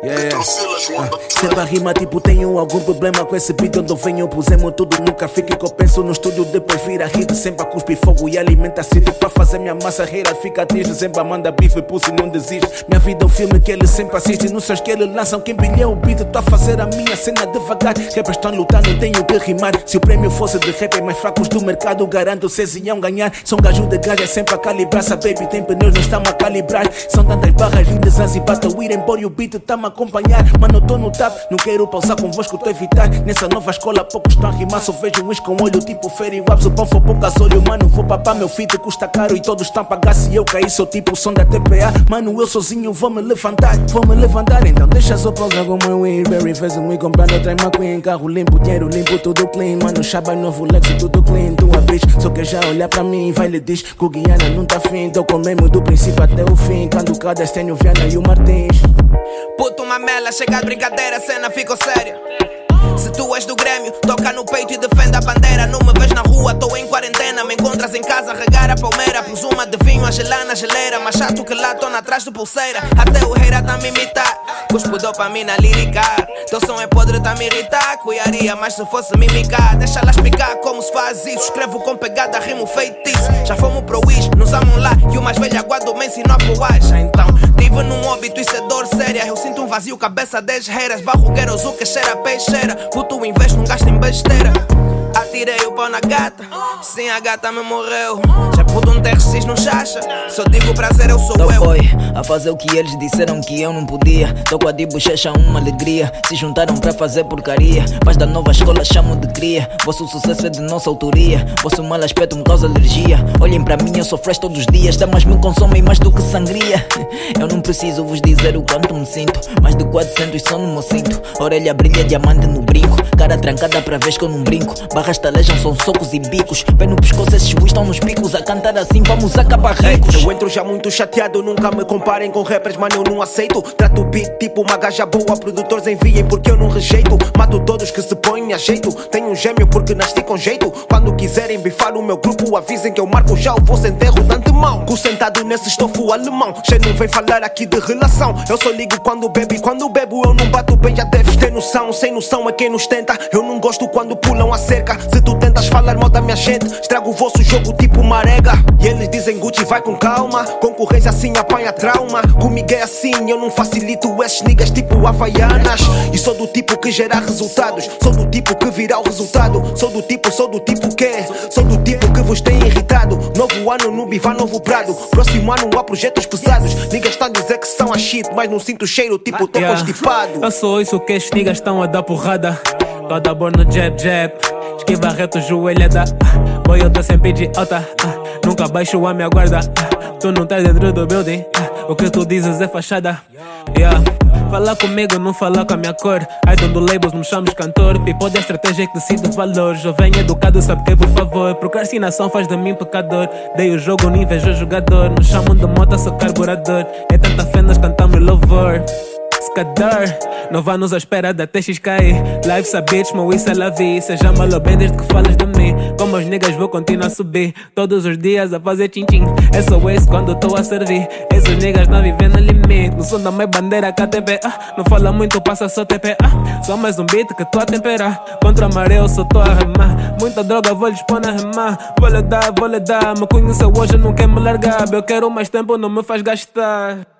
Yeah. Sempre a rima tipo tenho algum problema com esse beat onde eu venho Pusemos tudo nunca fique que eu penso no estúdio Depois vira hit sempre a cuspir fogo e alimenta city Pra fazer minha massa rir fica triste Sempre a manda bife pulse não desiste. Minha vida é um filme que ele sempre assiste Nos seus que ele lançam quem bilhão o beat Tô a fazer a minha cena devagar. Rappers estão lutando, tenho que rimar. Se o prêmio fosse de rap mais fracos do mercado Garanto vocês iam ganhar. São gajo de galha sempre a calibrar Se baby tem pneus não estamos a calibrar. São tantas barras vindas a zibar Tô ir embora e o beat tá me acompanhar. Mano tô no tap, não quero pausar convosco Tô a evitar, nessa nova escola poucos estão a rimar Só vejo uns com olho tipo Ferry Waps O pão for pouco gasóleo, mano. Vou papar Meu feed custa caro e todos estão a pagar Se eu cair sou tipo o som da TPA Mano eu sozinho vou me levantar Vou me levantar. Então deixa só pausar como eu Berry fez um e comprando outra McQueen Carro limpo, dinheiro limpo, tudo clean. Mano chaba novo Lex, tudo clean. Tua bitch só quer já olhar pra mim. Vai lhe diz que Guiana não tá fim Tô com mesmo do princípio até o fim. Quando cada estênio Viana e o Martins Puto mamela, chega de brincadeira, cena ficou séria. Se tu és do Grêmio, toca no peito e defende a bandeira. Não me vês na rua, tô em quarentena. Me encontras em casa, regar a palmeira. Pus uma de vinho a gelar na geleira. Mais chato que lá, tô atrás do pulseira. Até o reira tá me imitar. Cuspo dou pra mim na lírica. Teu som é podre, tá me irritar. Cuiaria, mas se fosse mimicar, deixa lá explicar como se faz isso. Escrevo com pegada, rimo feitiço. Já fomos pro Wish, nos amam lá. E o mais velho aguardo me ensinou a voar. Já então, tive num óbito, isso é dor séria. Eu sinto um vazio, cabeça 10 reiras. Barrugueiros, o que cheira peixeira. Puto investo, não gasta em besteira. Atirei o pau na gata, sim a gata me morreu. Já puto um TRX no chacha, só digo prazer, eu sou Tô eu. boy, a fazer o que eles disseram que eu não podia. Tô com a de bochecha, uma alegria. Se juntaram pra fazer porcaria. Mas da nova escola chamo de cria. Vosso sucesso é de nossa autoria. Vosso mal aspecto me causa alergia. Olhem pra mim, eu sou fresh todos os dias. Damas me consomem mais do que sangria. Eu não preciso vos dizer o quanto me sinto. Mais de 400 só no meu cinto. Orelha brilha, diamante no brinco. Cara trancada pra vez que eu não brinco. Barras talejam, são socos e bicos. Pé no pescoço, esses buis estão nos picos. A cantar assim, vamos acabar ricos. Eu entro já muito chateado, nunca me comparem com rappers, mano, eu não aceito. Trato o beat tipo uma gaja boa, produtores enviem porque eu não rejeito. Mato todos que se põem a jeito. Tenho um gêmeo porque nasci com jeito. Quando quiserem bifar o meu grupo, avisem que eu marco já o vosso enterro de antemão. Com sentado nesse estofo alemão, já não vem falar aqui de relação. Eu só ligo quando bebo e quando bebo eu não bato bem, já deves ter noção. Sem noção é quem nos tenta. Eu não gosto quando pulam a cerca. Se tu tentas falar mal da minha gente, estrago o vosso jogo tipo marega. E eles dizem Gucci vai com calma. Concorrência assim apanha trauma. Comigo é assim, eu não facilito esses niggas tipo Havaianas. E sou do tipo que gera resultados. Sou do tipo que virá o resultado. Sou do tipo, sou do tipo que. Sou do tipo que vos tem irritado. Novo ano no Biva, novo Prado. Próximo ano há projetos pesados. Niggas estão a dizer que são a shit, mas não sinto cheiro tipo tô Yeah. constipado. Eu sou isso que estes niggas estão a dar porrada. Toda bor no jab jab. Esquiva reto, joelhada. Boy, eu tô sempre de alta. ah. Nunca baixo a minha guarda. ah. Tu não tá dentro do building. O que tu dizes é fachada. Yeah. Falar comigo, não falar com a minha cor. I don't do labels, não me chames cantor. People de estratégia que decide valor. Jovem educado, sabe que por favor. Procrastinação faz de mim pecador. Dei o jogo, não invejo jogador. Nos chamam de moto, sou carburador. É tanta fé, nós cantamos louvor. Skadar, não vá nos à espera da TX cair. Life a bitch, meu isso é la vie. Seja malo bem desde que falas de mim. Como os niggas vou continuar a subir. Todos os dias a fazer tchim-tchim. É só isso quando tô a servir. Esses niggas não vivem no limite. No som da minha bandeira KTP. Ah, não fala muito, passa só TP. Ah, só mais um beat que tô a temperar. Contra a maré eu só tô a remar. Muita droga, vou lhes pôr na remar. Vou lhe dar, vou lhe dar. Me conheceu hoje, não quer me largar. Eu quero mais tempo, não me faz gastar.